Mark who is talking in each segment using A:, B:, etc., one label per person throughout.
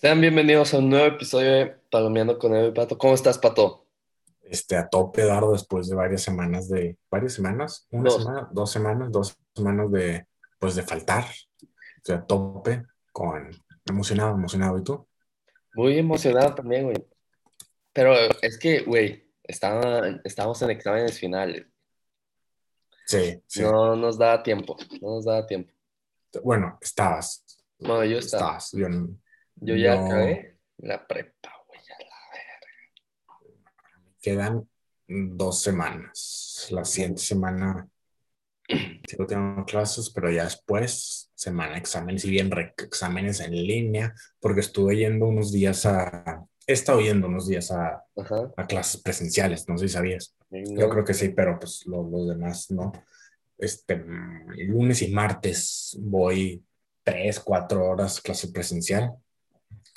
A: Sean bienvenidos a un nuevo episodio de Palomeando con Evo y Pato. ¿Cómo estás, Pato?
B: Este, a tope, Eduardo, después de varias semanas de... ¿Varias semanas? ¿Una
A: Dos.
B: semana? ¿Dos semanas? ¿Dos semanas de, pues, de faltar? O sea, a tope, con... Emocionado, emocionado. ¿Y tú?
A: Muy emocionado también, güey. Pero es que, güey, estaba- estábamos en exámenes finales.
B: Sí, sí.
A: No nos daba tiempo, no nos daba tiempo.
B: Bueno, estabas.
A: Bueno, yo estaba.
B: Estabas. Yo no-
A: Yo ya
B: no-
A: acabé la prepa, güey. a la verga.
B: Quedan dos semanas. La siguiente semana sigo teniendo clases, pero ya después, semana de exámenes y bien exámenes en línea, porque estuve yendo unos días a... He estado yendo unos días a, a clases presenciales, no sé si sabías.
A: No,
B: Yo creo que sí, pero pues lo- los demás no. Este, lunes y martes voy tres, cuatro horas clase presencial.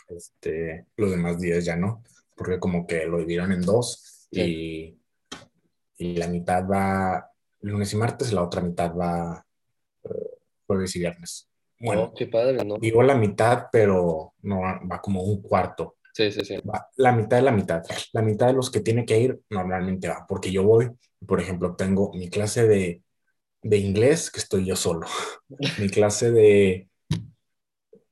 B: Este, los demás días ya no, porque como que lo dividieron en dos y, y la mitad va lunes y martes, la otra mitad va eh, jueves y viernes. Bueno,
A: Oh, qué padre, ¿no?
B: digo la mitad, pero no va, va como un cuarto.
A: Sí, sí, sí.
B: Va la mitad de la mitad. La mitad de los que tiene que ir normalmente va, porque yo voy, por ejemplo, tengo mi clase de, de inglés, que estoy yo solo. mi clase de,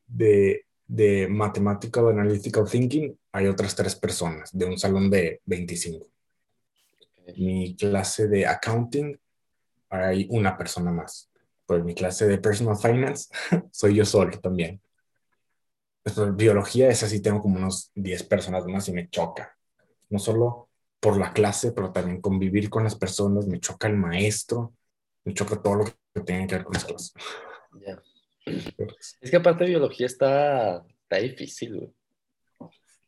B: de, de Mathematical Analytical Thinking, hay otras tres personas, de un salón de 25. Mi clase de Accounting, hay una persona más. Pues mi clase de Personal Finance, soy yo solo también. Pues, biología, esa sí tengo como unos 10 personas más y me choca. No solo por la clase, pero también convivir con las personas, me choca el maestro, me choca todo lo que tiene que ver con las clases.
A: Es que aparte biología está, está difícil, güey.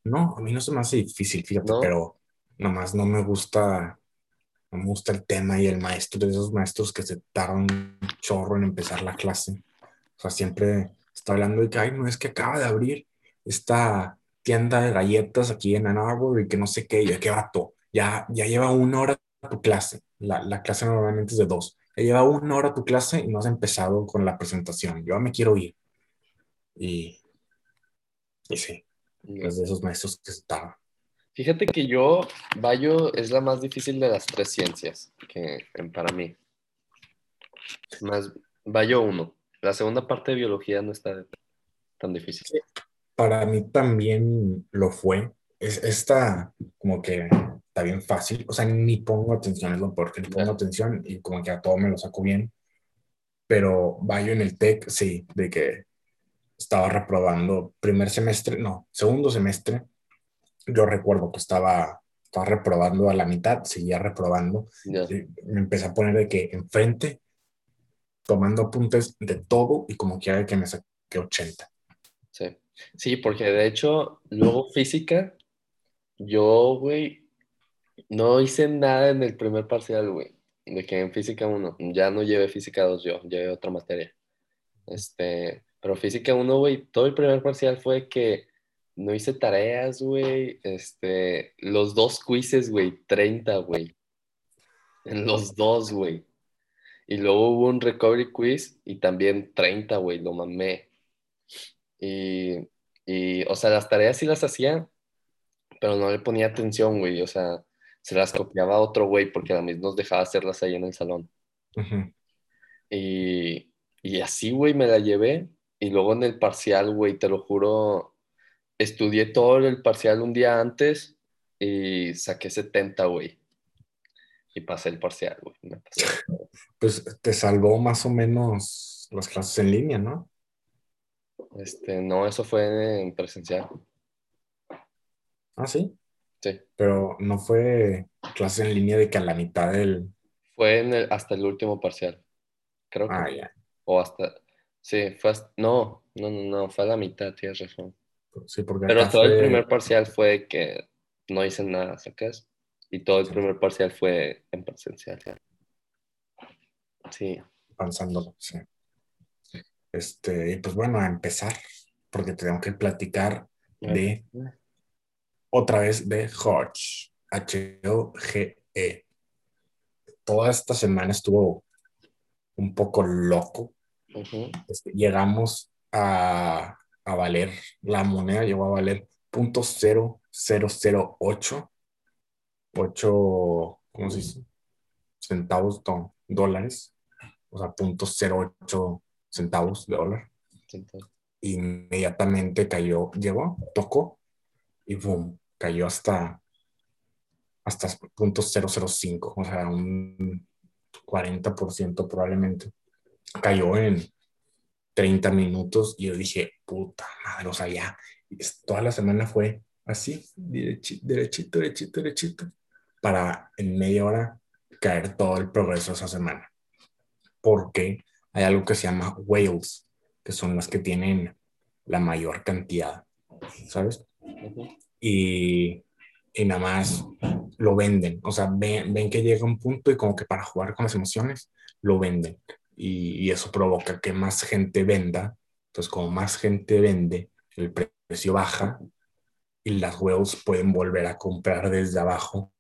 B: No, a mí no se me hace difícil, fíjate,
A: ¿No?
B: pero nomás no me gusta, no me gusta el tema y el maestro, de esos maestros que se tardan un chorro en empezar la clase. O sea, siempre está hablando de que, ay, no es que acaba de abrir esta tienda de galletas aquí en Ann Arbor y que no sé qué, y qué vato, ya, ya lleva una hora tu clase. La, la clase normalmente es de dos. Lleva una hora tu clase y no has empezado con la presentación. Yo me quiero ir. Y, y sí, es de esos maestros que se tardan.
A: Fíjate que yo, Bayo es la más difícil de las tres ciencias que, en- para mí. Más Bayo 1. La segunda parte de biología no está tan difícil.
B: Para mí también lo fue. Es, esta como que está bien fácil. O sea, ni pongo atención, es lo peor que ni pongo atención y como que a todo me lo saco bien. Pero vaya en el TEC, sí, de que estaba reprobando primer semestre, no, segundo semestre. Yo recuerdo que estaba, estaba reprobando a la mitad, seguía reprobando.
A: Ya.
B: Y me empecé a poner de que enfrente, tomando apuntes de todo y como quiera que me saqué 80.
A: Sí. Sí, porque de hecho, luego física, yo, güey, no hice nada en el primer parcial, güey. De que en física 1, ya no llevé física 2 yo, llevé otra materia. Este, pero física 1, güey, todo el primer parcial fue que no hice tareas, güey. Este, los dos quizzes, güey, 30, güey. En los dos, güey. Y luego hubo un recovery quiz y también 30, güey, lo mamé. Y, y, o sea, las tareas sí las hacía, pero no le ponía atención, güey. O sea, se las copiaba a otro güey porque a mí nos dejaba hacerlas ahí en el salón. Y, y así, güey, me la llevé. Y luego en el parcial, güey, te lo juro, estudié todo el parcial un día antes y saqué 70, güey. Y pasé el parcial, güey.
B: Pues te salvó más o menos las clases en línea, ¿no?
A: Este, no, eso fue en presencial.
B: Ah, sí.
A: Sí.
B: Pero no fue clase en línea de que a la mitad del.
A: Fue en el- hasta el último parcial. Creo que.
B: Ah, ya.
A: O hasta. Sí, fue hasta. No, no, no, no, fue a la mitad, tienes razón.
B: Sí, porque
A: Pero todo el primer parcial fue que no hice nada, ¿sacas? Y todo el
B: Sí.
A: primer parcial fue en presencial. Sí,
B: avanzándolo, sí. Este, y pues bueno, a empezar, porque tengo que platicar de otra vez de Hodge, H-O-G-E. Toda esta semana estuvo un poco loco. Este, llegamos a, a valer, la moneda llegó a valer .0008, 8, ¿cómo se dice? Centavos, no, dólares, o sea, .08 centavos de dólar. Inmediatamente cayó, llegó, tocó y boom, cayó hasta hasta .005, o sea, un 40% probablemente. Cayó en 30 minutos y yo dije, puta madre, o sea, ya, toda la semana fue así, derechito, derechito, derechito, derechito, para en media hora caer todo el progreso esa semana. Porque hay algo que se llama whales, que son las que tienen la mayor cantidad, ¿sabes? Y y nada más lo venden. O sea, ven, ven, que llega un punto y como que para jugar con las emociones, lo venden. Y, y, eso provoca que más gente venda. Entonces, como más gente vende, el precio baja y las huevos pueden volver a comprar desde abajo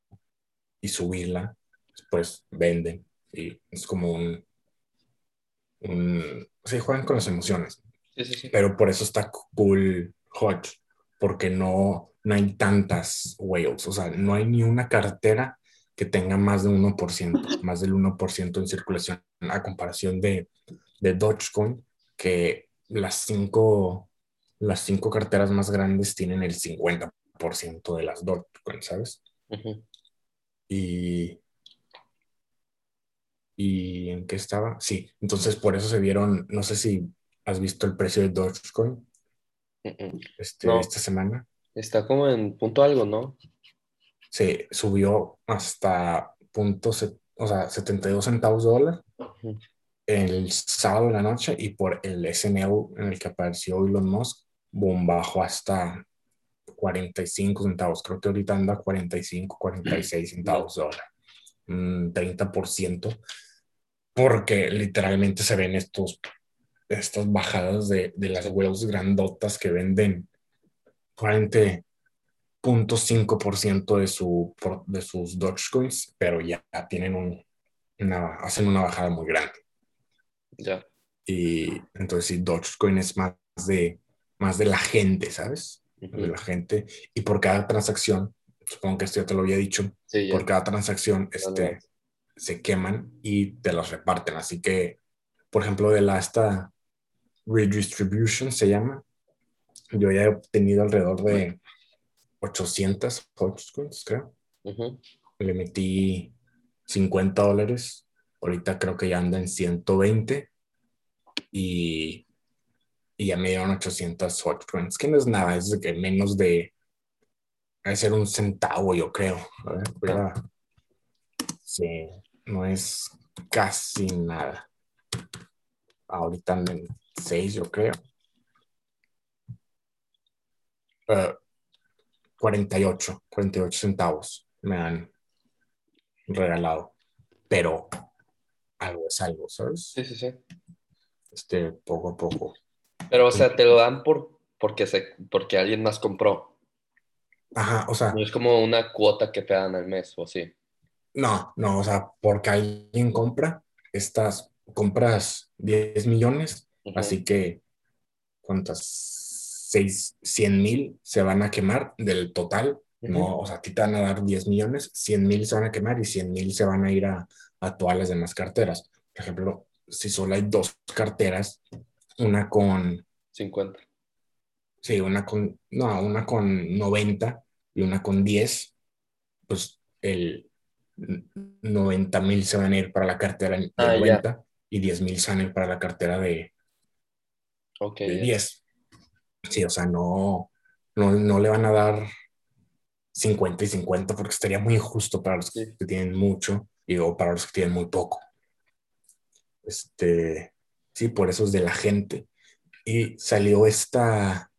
B: y subirla. Después venden. Y es como un... un sí, juegan con las emociones.
A: Sí, sí, sí.
B: Pero por eso está cool Hodge, porque no, no hay tantas whales, o sea, no hay ni una cartera que tenga más de 1%, más del 1% en circulación, a comparación de, de Dogecoin, que las cinco, las cinco carteras más grandes tienen el 50% de las Dogecoin, ¿sabes? Y... ¿Y en qué estaba? Sí, entonces por eso se vieron, no sé si has visto el precio de Dogecoin este, esta semana.
A: Está como en punto algo, ¿no?
B: Se subió hasta punto, o sea, 72 centavos de dólar el sábado de la noche y por el SNL en el que apareció Elon Musk, boom, bajó hasta 45 centavos. Creo que ahorita anda 45, 46 centavos de dólar. Un 30%. Porque literalmente se ven estos, estas bajadas de, de las whales grandotas que venden 40.5% de, su, de sus Dogecoins, pero ya tienen un, una, hacen una bajada muy grande.
A: Ya.
B: Y entonces sí, Dogecoin es más de, más de la gente, ¿sabes? De la gente. Y por cada transacción, supongo que esto ya te lo había dicho, por cada transacción este, se queman y te los reparten. Así que, por ejemplo, de la esta redistribution se llama, yo ya he obtenido alrededor de 800 Dogecoins, creo. Le metí 50 dólares. Ahorita creo que ya anda en 120. Y, y ya me dieron 800 Dogecoins, que no es nada, es de que menos de. a ser un centavo, yo creo. A ver, Sí, no es casi nada. Ahorita en 6, yo creo. 48, 48 centavos me han regalado, pero algo es algo, ¿sabes?
A: Sí, sí, sí.
B: Este, poco a poco.
A: Pero, o sea, te lo dan por, porque, se, porque alguien más compró.
B: Ajá, o sea.
A: No es como una cuota que te dan al mes o así.
B: No, no, o sea, porque alguien compra, estas, compras 10 millones, así que, ¿cuántas? 100 mil se van a quemar del total, no, o sea, a ti te van a dar 10 millones, 100 mil se van a quemar y 100 mil se van a ir a, a todas las demás carteras. Por ejemplo, si solo hay dos carteras, una con...
A: 50.
B: Sí, una con, no, una con 90 y una con 10, pues el 90 mil se van a ir para la cartera de 90 ah, y 10 mil ir para la cartera de,
A: okay,
B: de 10. Sí, o sea, no, no, le van a dar 50 y 50 porque estaría muy injusto para los que tienen mucho y o para los que tienen muy poco. Este, sí, por eso es de la gente. Y salió esta,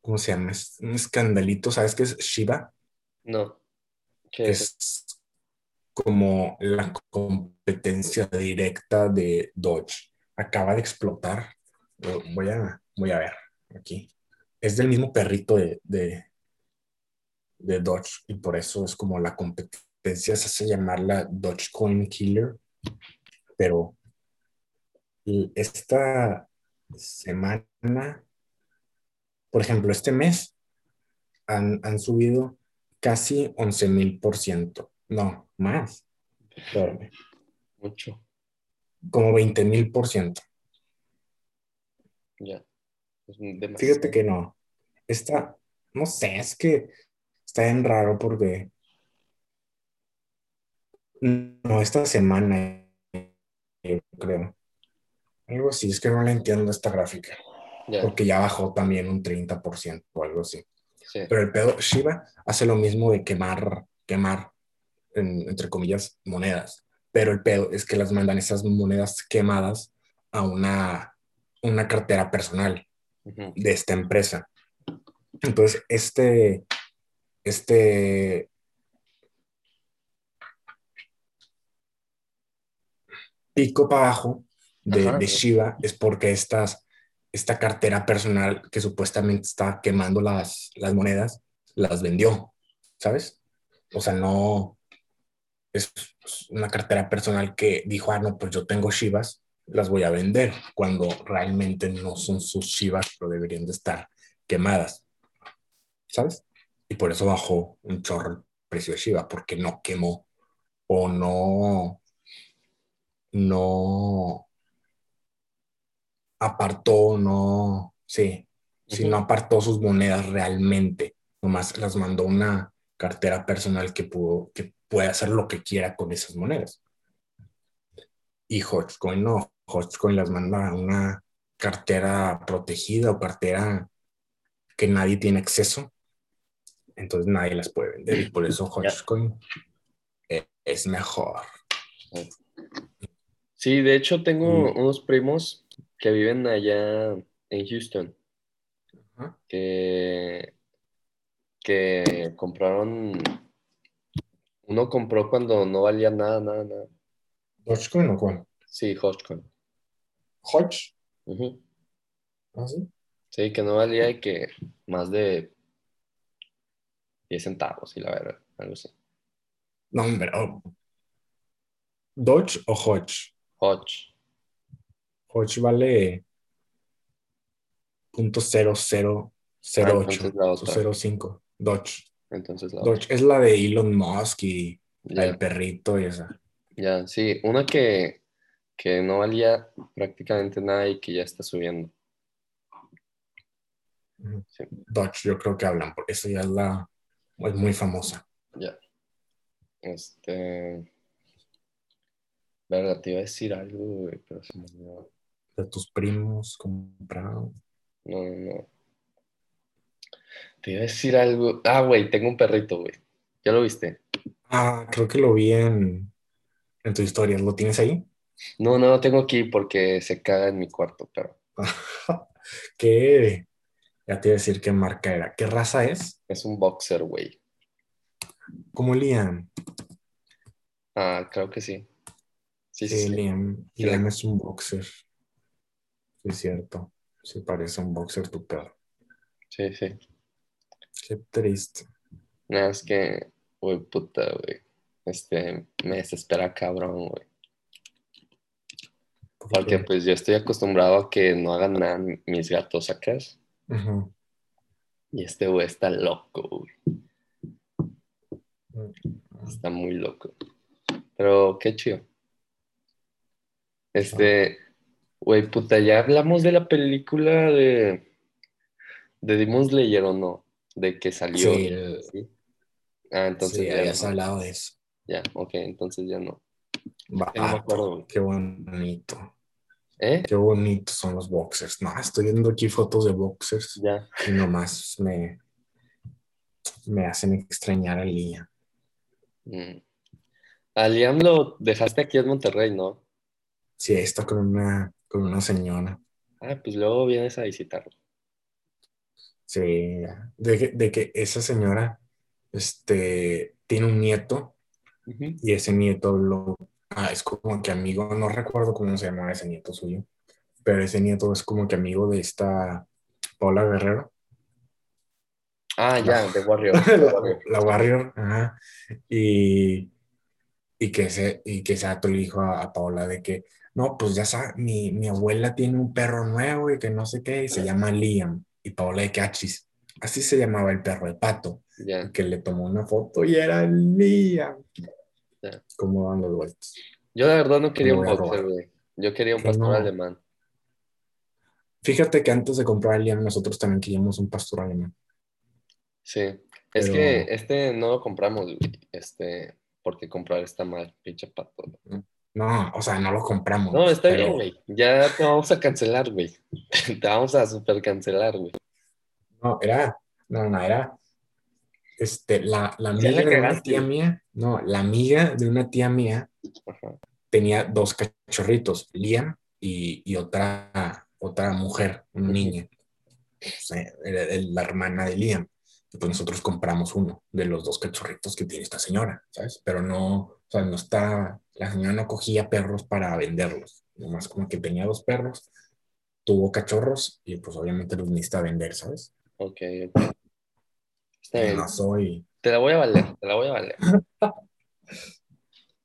B: ¿cómo se llama? un escandalito, ¿sabes qué es Shiba?
A: No.
B: ¿Qué es? es como la competencia directa de Dodge. Acaba de explotar. Voy a, voy a ver aquí. Es del mismo perrito de, de, Dodge y por eso es como la competencia, se hace llamar la Dogecoin Killer, pero esta semana por ejemplo, este mes han, han subido casi 11 mil por ciento. No, más. Espérame.
A: Mucho.
B: Como 20 mil por ciento.
A: Ya.
B: Fíjate que no. Está, no sé, es que está bien raro porque no, esta semana, yo creo. Algo así, es que no le entiendo esta gráfica. Porque ya bajó también un 30% o algo así.
A: Sí.
B: Pero el pedo, Shiba hace lo mismo de quemar, quemar, en- entre comillas, monedas. Pero el pedo es que las mandan esas monedas quemadas a una, una cartera personal de esta empresa. Entonces, este, este, pico para abajo de,
A: Ajá.
B: de Shiba es porque estas, esta cartera personal que supuestamente está quemando las, las monedas, las vendió, ¿sabes? O sea, no es una cartera personal que dijo, ah, no, pues yo tengo Shivas, las voy a vender, cuando realmente no son sus Shivas, pero deberían de estar quemadas, ¿sabes? Y por eso bajó un chorro el precio de Shiba, porque no quemó o no, no apartó, no, sí,
A: Ujú.
B: no apartó sus monedas realmente, nomás las mandó una cartera personal que, pudo, que puede hacer lo que quiera con esas monedas. Y Hotcoin no, Hotcoin las manda a una cartera protegida o cartera que nadie tiene acceso, entonces nadie las puede vender y por eso. Hotcoin eh, es mejor.
A: Sí, de hecho tengo
B: Y-
A: unos primos que viven allá en Houston, que, que compraron, uno compró cuando no valía nada, nada, nada.
B: ¿Dogecoin o cuál?
A: Sí, Hotcoin.
B: Hodge. ¿Ah, sí?
A: Sí, que no valía y que más de 10 centavos y la verdad, algo así.
B: No, hombre. oh. ¿Dodge o Hodge?
A: Hodge.
B: Hodge vale punto cero cero cero
A: Ah,
B: ocho
A: entonces la
B: o
A: otra.
B: cero cinco. Dodge.
A: Entonces la.
B: Dodge es la de Elon Musk y la
A: Ya.
B: del perrito y esa.
A: Ya, sí, una que, que no valía prácticamente nada y que ya está subiendo. Sí.
B: Dodge, yo creo que hablan, porque esa ya es la es muy famosa.
A: Ya. Este. Verga, te iba a decir algo, güey, pero se me olvidó.
B: De tus primos compraron.
A: No, no, no. Te iba a decir algo. Ah, güey, tengo un perrito, güey. ¿Ya lo viste?
B: Ah, creo que lo vi en, en tu historia. ¿Lo tienes ahí?
A: No, no lo tengo aquí porque se caga en mi cuarto, pero
B: ¿Qué? Ya te iba a decir qué marca era. ¿Qué raza es?
A: es un boxer, güey.
B: Como Liam.
A: Ah, creo que sí. Sí, sí,
B: Sí. Liam.
A: Sí,
B: Liam es un boxer. Sí, es cierto. Sí, parece un boxer tu perro.
A: Sí, sí.
B: Qué triste.
A: Nada, es que, güey, puta, güey. Este, me desespera cabrón, güey. Porque pues yo estoy acostumbrado a que no hagan nada mis gatos acá. Y este güey está loco, güey. Está muy loco. Pero qué chido. Este, güey, puta, ya hablamos de la película de, de Demon Slayer o no, de que salió.
B: Sí, el-
A: ¿sí? Ah, entonces
B: sí,
A: ya
B: habías
A: no.
B: hablado de eso.
A: Ya, ok, entonces ya no. No me acuerdo,
B: qué bonito.
A: ¿Eh?
B: Qué bonitos son los boxers. No, estoy viendo aquí fotos de boxers
A: Ya.
B: y nomás me, me hacen extrañar a Liam.
A: Mm. A Liam lo dejaste aquí en Monterrey, ¿no?
B: Sí, está con una, con una señora.
A: Ah, pues luego vienes a visitarlo.
B: Sí, de, que- de que esa señora este, tiene un nieto y ese nieto lo, ah, es como que amigo, no recuerdo cómo se llama ese nieto suyo, pero ese nieto es como que amigo de esta Paula Guerrero,
A: Ah, ya, de Warrior.
B: la, la Warrior, ajá, y, y que ese, y que ese le dijo a, a Paula de que, no, pues ya sabes, mi, mi abuela tiene un perro nuevo y que no sé qué, y se llama Liam, y Paola de Cachis. Así se llamaba el perro de pato. Que le tomó una foto y era Liam.
A: Ya.
B: ¿Cómo van los vueltos?
A: Yo la verdad no quería un boxer, güey. Yo quería un pastor
B: no.
A: alemán.
B: Fíjate que antes de comprar a Liam, nosotros también queríamos un pastor alemán.
A: Sí. Es
B: Pero-
A: que este no lo compramos, güey. Este, porque comprar está mal, pinche pato.
B: No, o sea, no lo compramos.
A: No, está
B: pero-
A: bien, güey. Ya te vamos a cancelar, güey. Te vamos a super cancelar, güey.
B: No, era, no, no, era, este, la, la amiga de una tía mía, no, la amiga de una tía mía
A: Ajá.
B: tenía dos cachorritos, Liam y, y otra, otra mujer, una niña, O sea, era el- la hermana de Liam. Y pues nosotros compramos uno de los dos cachorritos que tiene esta señora, ¿sabes? Pero no, o sea, no está, la señora no cogía perros para venderlos, nomás como que tenía dos perros, tuvo cachorros y pues obviamente los necesita vender, ¿sabes?
A: Ok, ok. Está bien.
B: No soy,
A: Te la voy a valer, te la voy a valer.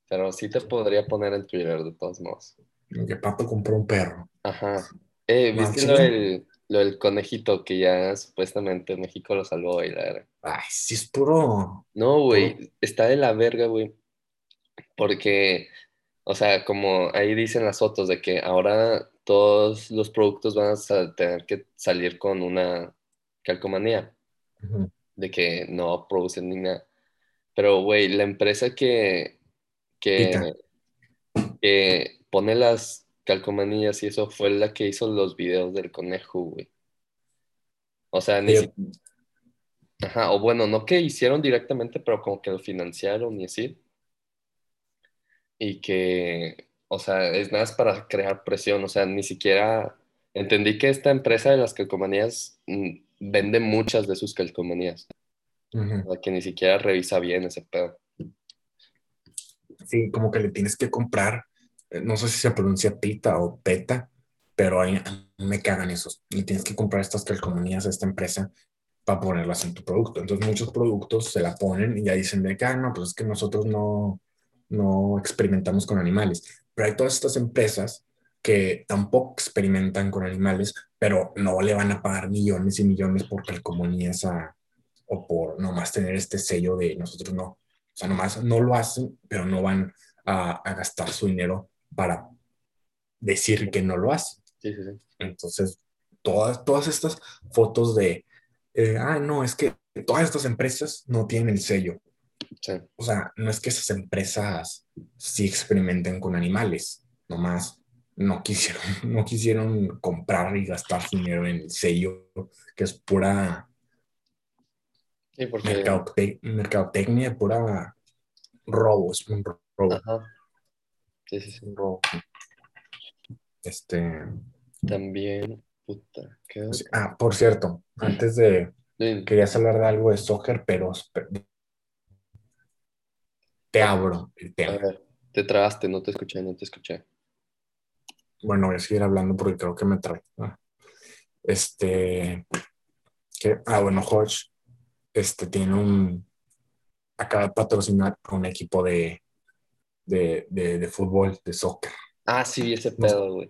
A: Pero sí te podría poner en Twitter, de todos modos.
B: que Pato compró un perro.
A: Ajá. Eh, ¿viste lo del, lo del conejito que ya supuestamente México lo salvó y la verga?
B: Ay, sí es puro.
A: No, güey, está de la verga, güey. Porque, o sea, como ahí dicen las fotos de que ahora todos los productos van a tener que salir con una calcomanía, de que no producen ni nada. Pero, güey, la empresa que, que, que pone las calcomanías y eso fue la que hizo los videos del conejo, güey. O sea, ni si- Ajá, o bueno, no que hicieron directamente, pero como que lo financiaron y así. Y que, o sea, es nada más para crear presión, o sea, ni siquiera entendí que esta empresa de las calcomanías mm, vende muchas de sus calcomanías,
B: Ujú.
A: o sea, que ni siquiera revisa bien ese pedo.
B: Sí, como que le tienes que comprar, eh, no sé si se pronuncia pita o peta, pero ahí me cagan esos. Y tienes que comprar estas calcomanías a esta empresa para ponerlas en tu producto. Entonces muchos productos se la ponen y ya dicen de que, ah, no, pues es que nosotros no, no experimentamos con animales. Pero hay todas estas empresas que tampoco experimentan con animales, pero no le van a pagar millones y millones por calcomanías a, o por nomás tener este sello de nosotros no. O sea, nomás no lo hacen, pero no van a, a gastar su dinero para decir que no lo hacen.
A: Sí, sí, sí.
B: Entonces, todas, todas estas fotos de, eh, ah, no, es que todas estas empresas no tienen el sello.
A: Sí.
B: O sea, no es que esas empresas sí experimenten con animales, nomás no quisieron, no quisieron comprar y gastar dinero en el sello, que es pura
A: Sí, porque...
B: mercadote- mercadotecnia, pura robo, es un robo.
A: Ajá. Sí, sí, sí.
B: un robo. Este,
A: También, puta, ¿qué
B: sí, ah, por cierto, antes de,
A: Sí,
B: querías hablar de algo de soccer, pero te abro el
A: A
B: tema.
A: ver, te trabaste, no te escuché, no te escuché.
B: Bueno, voy a seguir hablando porque creo que me trae. Ah. Este, que, ah, bueno, Hodge, este, tiene un, acaba de patrocinar a un equipo de, de, de, de fútbol, de soccer.
A: Ah, sí, ese pedo, güey.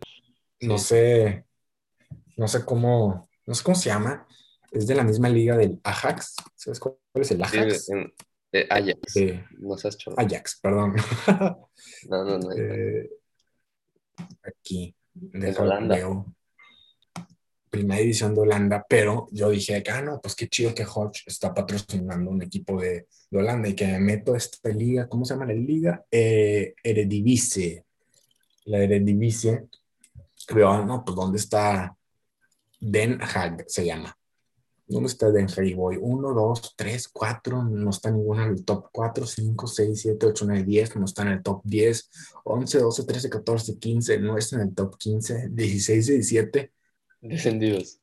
B: No
A: Sí.
B: sé, no sé cómo, no sé cómo se llama. Es de la misma liga del Ajax. ¿Sabes cuál es el
A: Sí,
B: Ajax?
A: en- de Ajax.
B: Eh,
A: No seas chorro.
B: Ajax, perdón.
A: No, no, no.
B: Eh, aquí, deja,
A: Holanda.
B: Primera división de Holanda, pero yo dije, ah, no, pues qué chido que Hodge está patrocinando un equipo de, de Holanda y que me meto a esta liga, ¿cómo se llama la liga? Eh, Eredivisie. La Eredivisie. Veo, ah, no, pues ¿dónde está Den Haag? Se llama. ¿Dónde está Den Haag? Y voy 1, 2, 3, 4, no está ninguno en el top 4, 5, 6, 7, 8, 9, 10, no está en el top 10, 11, 12, 13, 14, 15, no está en el top 15, 16, 17,
A: Descendidos.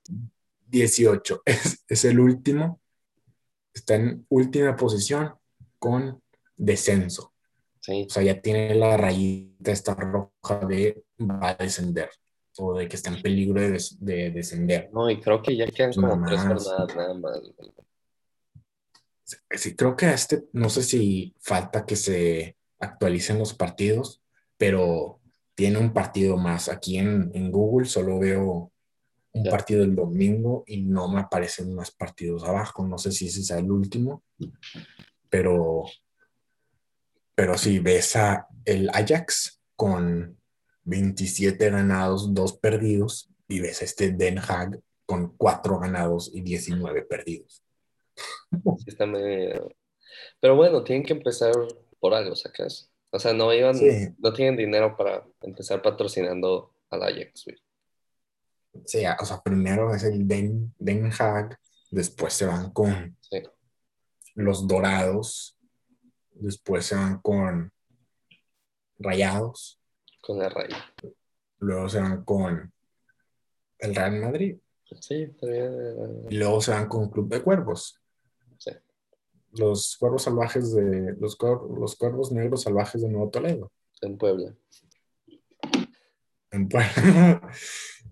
B: 18. Es, es el último. Está en última posición con descenso.
A: Sí.
B: O sea, ya tiene la rayita esta roja de va a descender o de que está en peligro de, des- de descender.
A: No, y creo que ya quedan como
B: Nada
A: tres jornadas nada más.
B: Sí, creo que a este, no sé si falta que se actualicen los partidos, pero tiene un partido más. Aquí en, en Google solo veo un partido el domingo y no me aparecen más partidos abajo. No sé si ese sea el último, pero, pero sí, ves a el Ajax con 27 ganados, 2 perdidos, y ves este Den Haag con 4 ganados y 19 perdidos.
A: Sí está medio- Pero bueno, tienen que empezar por algo, ¿sacas? O sea, no iban,
B: Sí.
A: no tienen dinero para empezar patrocinando al Ajax, güey.
B: Sí, o sea, primero es el Den, Den Haag, después se van con
A: Sí.
B: los Dorados, después se van con Rayados,
A: Con la raíz.
B: luego se van con el Real Madrid
A: Sí, también.
B: y luego se van con Club de Cuervos.
A: Sí.
B: Los cuervos salvajes de los, cuer- los cuervos negros salvajes de Nuevo Toledo.
A: En Puebla.
B: en Puebla.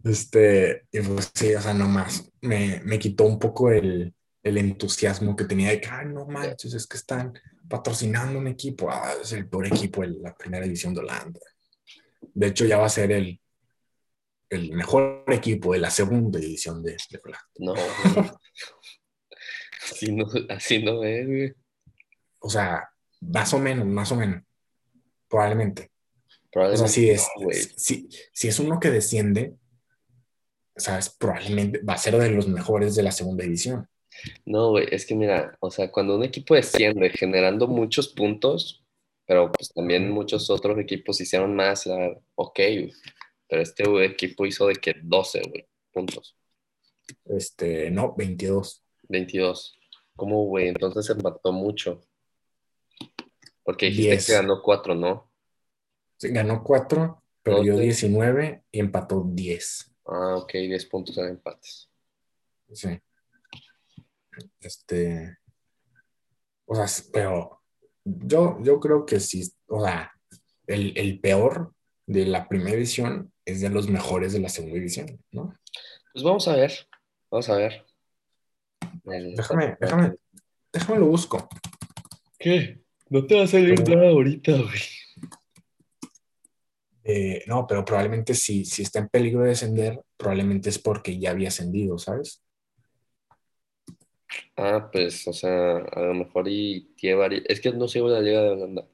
B: Este, y pues sí, o sea, nomás me, me quitó un poco el, el entusiasmo que tenía de que, ay, no manches, es que están patrocinando un equipo. Ah, es el peor equipo de la primera división de Holanda. De hecho, ya va a ser el, el mejor equipo de la segunda división de, de Holanda.
A: No. Así no, así no es, güey.
B: O sea, más o menos, más o menos. Probablemente. O
A: Probablemente
B: sea, si es,
A: no,
B: si, si es uno que desciende, sabes, probablemente va a ser de los mejores de la segunda división.
A: No, güey, es que mira, o sea, cuando un equipo desciende generando muchos puntos, pero pues también muchos otros equipos hicieron más, la- ok, güey. Pero este güey, equipo hizo de que 12, güey, puntos,
B: Este, no, 22.
A: 22. ¿Cómo, güey? Entonces empató mucho. Porque dijiste
B: Diez.
A: que ganó 4, ¿no?
B: Sí, Ganó 4, perdió
A: Doce.
B: 19 y empató 10.
A: Ah, ok, 10 puntos en empates.
B: Sí. Este. O sea, pero yo, yo creo que sí, o sea, el, el peor de la primera división es de los mejores de la segunda división, ¿no?
A: Pues vamos a ver, vamos a ver. El-
B: Déjame, déjame, déjame lo busco.
A: ¿Qué? No te va a salir
B: Pero-
A: nada ahorita, güey.
B: Eh, no, pero probablemente si, si está en peligro de descender, probablemente es porque ya había ascendido, ¿sabes?
A: Ah, pues, o sea, a lo mejor y lleva... Es que no sigo la Liga de Holanda.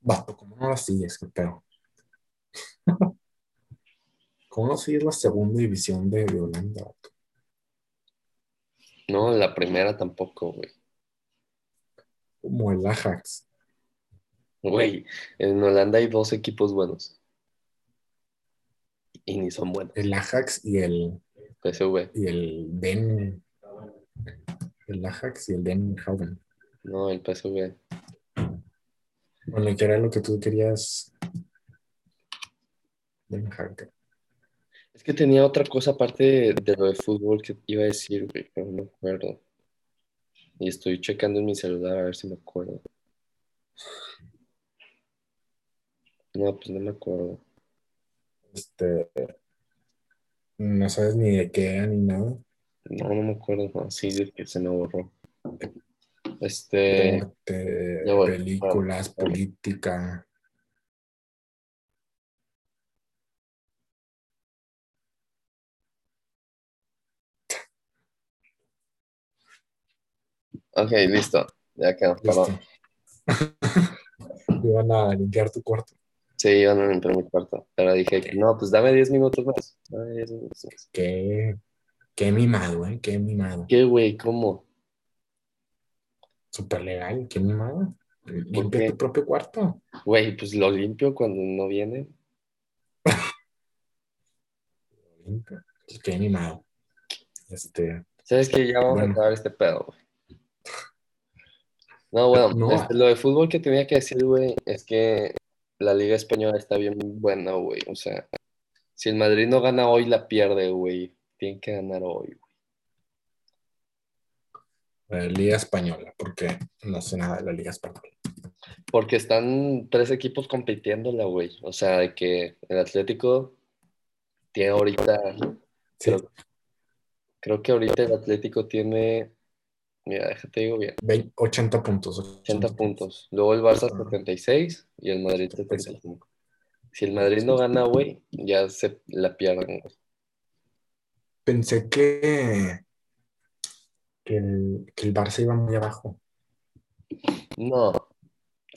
B: Vato, ¿cómo no la sigues? ¿Qué pedo? ¿Cómo no sigues la segunda división de, de Holanda? vato?
A: No, la primera tampoco, güey.
B: Como el Ajax.
A: Güey, en Holanda hay dos equipos buenos. Y ni son buenos.
B: El Ajax y el,
A: PSV.
B: y el Den. El Ajax y el Den Haven.
A: No, el PSV.
B: Bueno, que era lo que tú querías. Den Hagen.
A: Es que tenía otra cosa aparte de, lo de fútbol que iba a decir, güey, pero no me acuerdo. Y estoy checando en mi celular a ver si me acuerdo. No, pues no me acuerdo.
B: Este. No sabes ni de qué era ni nada.
A: No, no me acuerdo. No, sí, de que se me borró. Este.
B: Películas,
A: Ah,
B: política.
A: Ok, listo. Ya quedó. Perdón.
B: Iban a limpiar tu cuarto.
A: Sí, iban a limpiar mi cuarto. Pero dije no, pues dame 10 minutos más. Dame 10 minutos más.
B: Qué, qué mimado, ¿eh? Qué mimado.
A: ¿Qué, güey? ¿Cómo?
B: Súper legal, qué mimado. Limpia
A: qué?
B: tu propio cuarto.
A: Güey, pues lo limpio cuando no viene.
B: Limpia. Qué mimado. Este,
A: ¿Sabes que Ya vamos
B: Bueno.
A: a acabar este pedo, güey. No, bueno,
B: No.
A: este, lo de fútbol que tenía que decir, güey, es que la Liga Española está bien buena, güey. O sea, si el Madrid no gana hoy, la pierde, güey. Tienen que ganar hoy, güey.
B: la Liga Española, porque no sé nada de la Liga Española.
A: Porque están tres equipos compitiéndola, güey. O sea, de que el Atlético tiene ahorita,
B: Sí,
A: creo, creo que ahorita el Atlético tiene, mira, déjate digo bien,
B: 20 80 puntos.
A: 80 puntos. Luego el Barça
B: Ah.
A: 76 y el Madrid 75. Si el Madrid no gana, güey, ya se la pierden, güey.
B: Pensé que, que, el, que el Barça iba muy abajo.
A: No,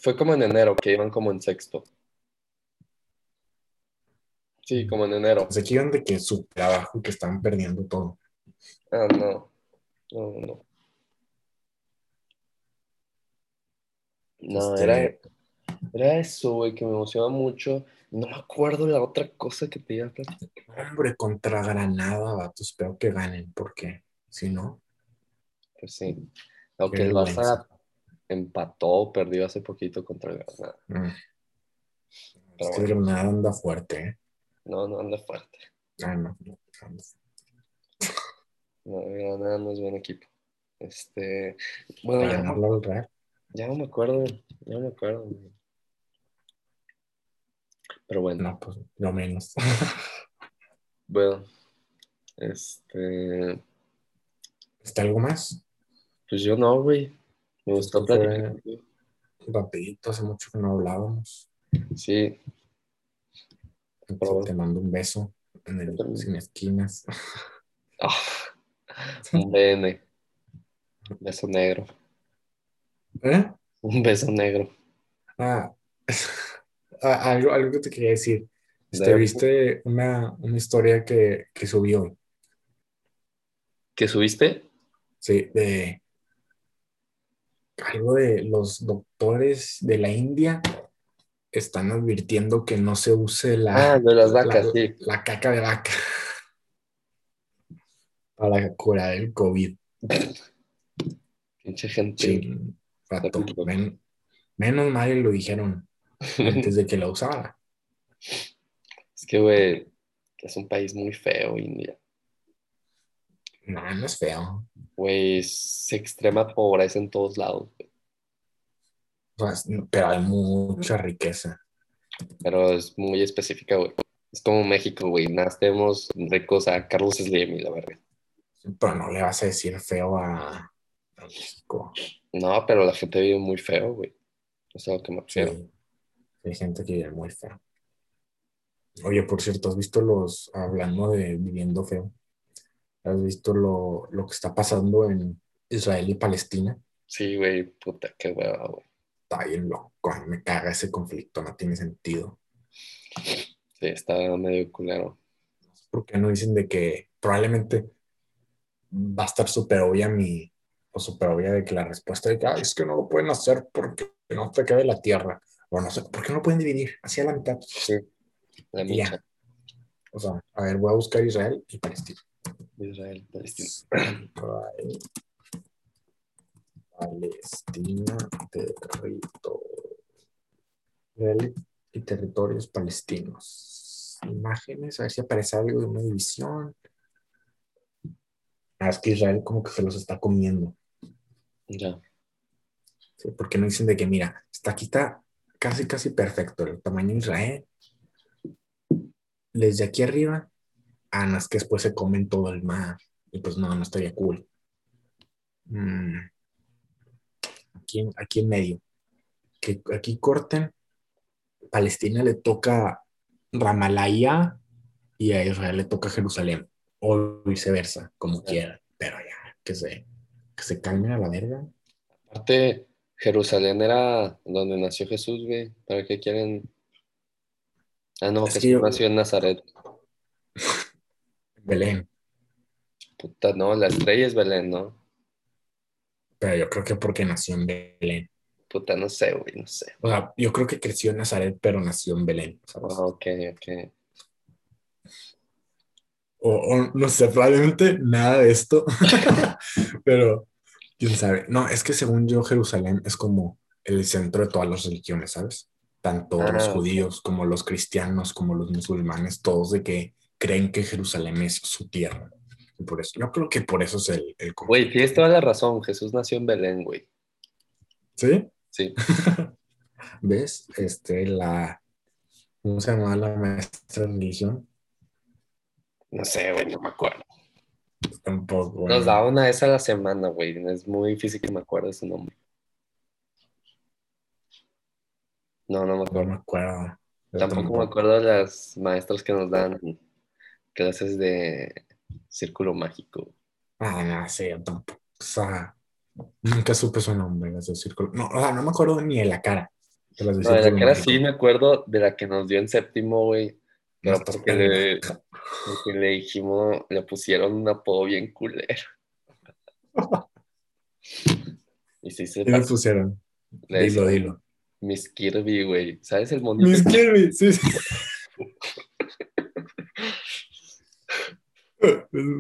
A: fue como en enero, que iban como en sexto. Sí, como en enero.
B: Pensé que iban de que súper abajo y que estaban perdiendo todo.
A: Ah, no. No, no. No,
B: Este-
A: era, era eso, güey, que me emociona mucho. No me acuerdo la otra cosa que te iba a platicar.
B: Hombre, contra Granada, vato. Espero que ganen, porque si no,
A: Pues sí. Aunque el. Barça empató perdió hace poquito contra Granada.
B: Mm.
A: Pero
B: Es que
A: bueno.
B: Granada anda fuerte, ¿eh?
A: No, no anda fuerte.
B: Ah, no, no, anda
A: No, Granada no es buen equipo. Este, bueno,
B: Para
A: ya, ya no me acuerdo, ya no me acuerdo. Pero bueno,
B: No, pues lo menos.
A: bueno, este,
B: ¿Está algo más?
A: pues yo no, güey. Me
B: Pues
A: gustó platicar contigo.
B: Rapidito, hace mucho que no hablábamos.
A: Sí,
B: Te mando un beso en el sin esquinas.
A: Ah, un BN. Beso negro.
B: ¿Eh?
A: Un beso negro.
B: Ah, algo, algo que te quería decir. Este. ¿Viste una, una historia que, que subió?
A: ¿Qué subiste?
B: Sí, de algo de los doctores de la India están advirtiendo que no se use la,
A: Ah, de las
B: la-
A: vacas,
B: la,
A: sí.
B: la caca de vaca para curar el COVID.
A: Pinche gente.
B: Men- menos mal lo dijeron antes de que la usara.
A: Es que, güey, es un país muy feo, India.
B: No, no es feo.
A: Güey, es extrema pobreza en todos lados, güey.
B: O sea, es- pero hay mucha riqueza.
A: Pero es muy específica, güey. Es como México, güey. Nada, tenemos ricos a Carlos Slim y la verga.
B: Pero no le vas a decir feo a, a México.
A: No, pero la gente vive muy feo, güey. Eso es lo que me
B: Sí. Hay gente que vive muy feo. Oye, por cierto, ¿has visto los, hablando de viviendo feo, ¿has visto lo, lo que está pasando en Israel y Palestina?
A: Sí, güey, puta, qué hueva, güey.
B: Está bien loco, me caga ese conflicto, no tiene sentido.
A: Sí, está medio culero.
B: ¿Por qué no dicen de que probablemente va a estar súper obvia mi, o súper obvia de que la respuesta de que "Ay, es que no lo pueden hacer porque no te cabe la tierra? O no sé, ¿por qué no lo pueden dividir? Así a la mitad.
A: Sí, la micha.
B: O sea, a ver, voy a buscar Israel y Palestina.
A: Israel, Palestina.
B: Israel, Palestina, territorio. Israel y territorios palestinos. Imágenes, a ver si aparece algo de una división. Ah, es que Israel como que se los está comiendo.
A: Ya.
B: ¿sí? Porque no dicen de que, mira, está aquí está casi, casi perfecto el tamaño de Israel. Desde aquí arriba, no, es que después se comen todo el mar. Y pues no, no estaría cool. Mm. Aquí, en- aquí en medio. Que aquí corten. Palestina le toca Ramalaya y a Israel le toca Jerusalén. O viceversa, como
A: Sí.
B: quiera. Pero ya, que se, que se calmen a la verga.
A: Aparte, Jerusalén era donde nació Jesús, güey. ¿Para qué quieren? Ah, no,
B: Es que
A: Jesús
B: yo-
A: nació en Nazaret.
B: Belén.
A: Puta, no, la estrella es Belén, ¿no?
B: Pero yo creo que porque nació en Belén.
A: Puta, no sé, güey, no sé.
B: O sea, yo creo que creció en Nazaret, pero nació en Belén. ¿sabes?
A: Ah, ok, ok.
B: O, o no sé, probablemente nada de esto. pero quién sabe. No, es que según yo, Jerusalén es como el centro de todas las religiones, ¿sabes? Tanto
A: Ah,
B: los judíos como los cristianos, como los musulmanes, todos de que creen que Jerusalén es su tierra. Y por eso, yo creo que por eso es el, el
A: Güey, tienes toda la razón. Jesús nació en Belén, güey.
B: ¿Sí?
A: Sí.
B: ¿Ves? Este, la. ¿Cómo se llamaba la maestra de religión?
A: No sé, güey, no me acuerdo.
B: Tampoco.
A: Nos
B: ¿no?
A: da una esa a la semana, güey. Es muy difícil que me acuerde su nombre. No, no me
B: No
A: acuerdo.
B: me acuerdo. Yo
A: Tampoco me acuerdo de las maestras que nos dan clases de Círculo mágico.
B: Ah, no sé, yo tampoco. O sea, nunca supe su nombre, las de Círculo. No, o sea, no me acuerdo ni de la cara. De las de
A: No, de la
B: Mágico.
A: sí me acuerdo de la que nos dio en séptimo, güey. Pero
B: No,
A: porque le, porque le dijimos, le pusieron un apodo bien culero. Y sí se
B: ¿Qué le pusieron?
A: Le
B: Dilo,
A: decían
B: dilo.
A: Miss Kirby, güey. ¿Sabes el monito?
B: Miss Kirby, sí, sí.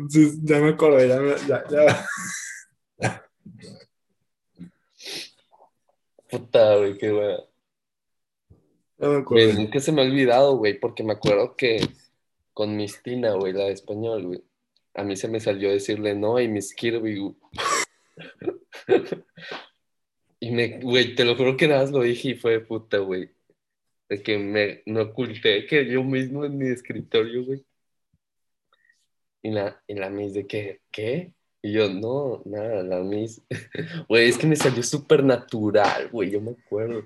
B: Sí, ya me acordé, ya, me- ya, ya.
A: Puta, güey, qué güey. Nunca se me ha olvidado, güey, porque me acuerdo que con Miss Tina, güey, la de español, güey, a mí se me salió decirle no y Miss Kirby. Y me, güey, te lo juro que nada más lo dije y fue de puta, güey. De que me, me oculté que yo mismo en mi escritorio, güey. Y la, y la Miss de que, ¿qué? Y yo, no, nada, la Miss. Güey, es que me salió súper natural, güey, yo me acuerdo.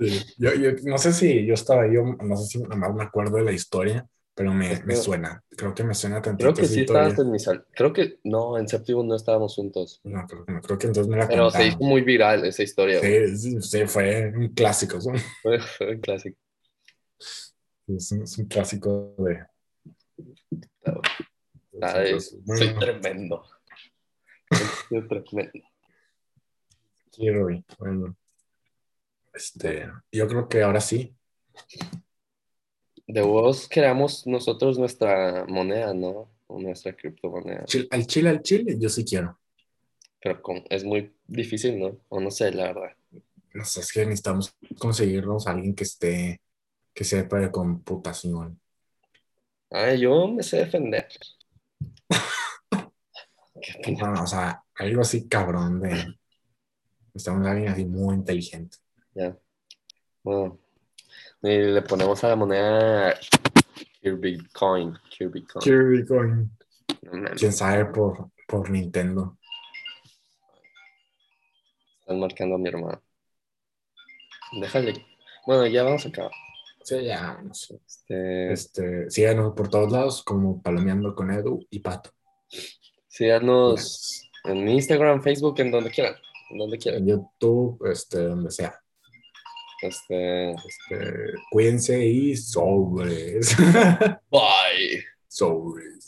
B: Sí, Yo, yo no sé si yo estaba ahí, o no sé si nada más me acuerdo de la historia, pero me, me suena. Creo que me suena tantito
A: Creo que sí
B: historia.
A: estabas en mi sal. Creo que no, en séptimo no estábamos juntos.
B: No, creo, que no, creo que entonces me la
A: Pero se hizo muy viral esa historia.
B: Sí, sí, sí, fue un clásico.
A: Fue, fue un clásico.
B: es un- es un clásico de. Es-
A: soy tremendo. Soy tremendo.
B: Kirby, bueno. Este, yo creo que ahora sí.
A: De vos creamos nosotros nuestra moneda, ¿no? O nuestra criptomoneda.
B: Al chile, al chile, yo sí quiero.
A: Pero con- es muy difícil, ¿no? O no sé, la verdad.
B: No sé, es que necesitamos conseguirnos a alguien que esté, que sepa de computación.
A: Ah, yo me sé defender. Qué pena.
B: No, o sea, algo así cabrón de. Necesitamos a alguien así muy inteligente.
A: Ya. Bueno. Y le ponemos a la moneda Kirby Coin. Kirby Coin.
B: Kirby Coin.
A: No mames,
B: Quién sabe por, por Nintendo.
A: están marcando a mi hermano. Déjale. Bueno, ya vamos a acabar.
B: Sí, ya, no sé.
A: Este,
B: Este, síganos por todos lados como Palomeando con Edu y Pato.
A: síganos en Instagram, Facebook, en donde quieran. En donde quieran.
B: En YouTube, este, donde sea.
A: Este,
B: Este, cuídense y sobres.
A: bye.
B: sobres.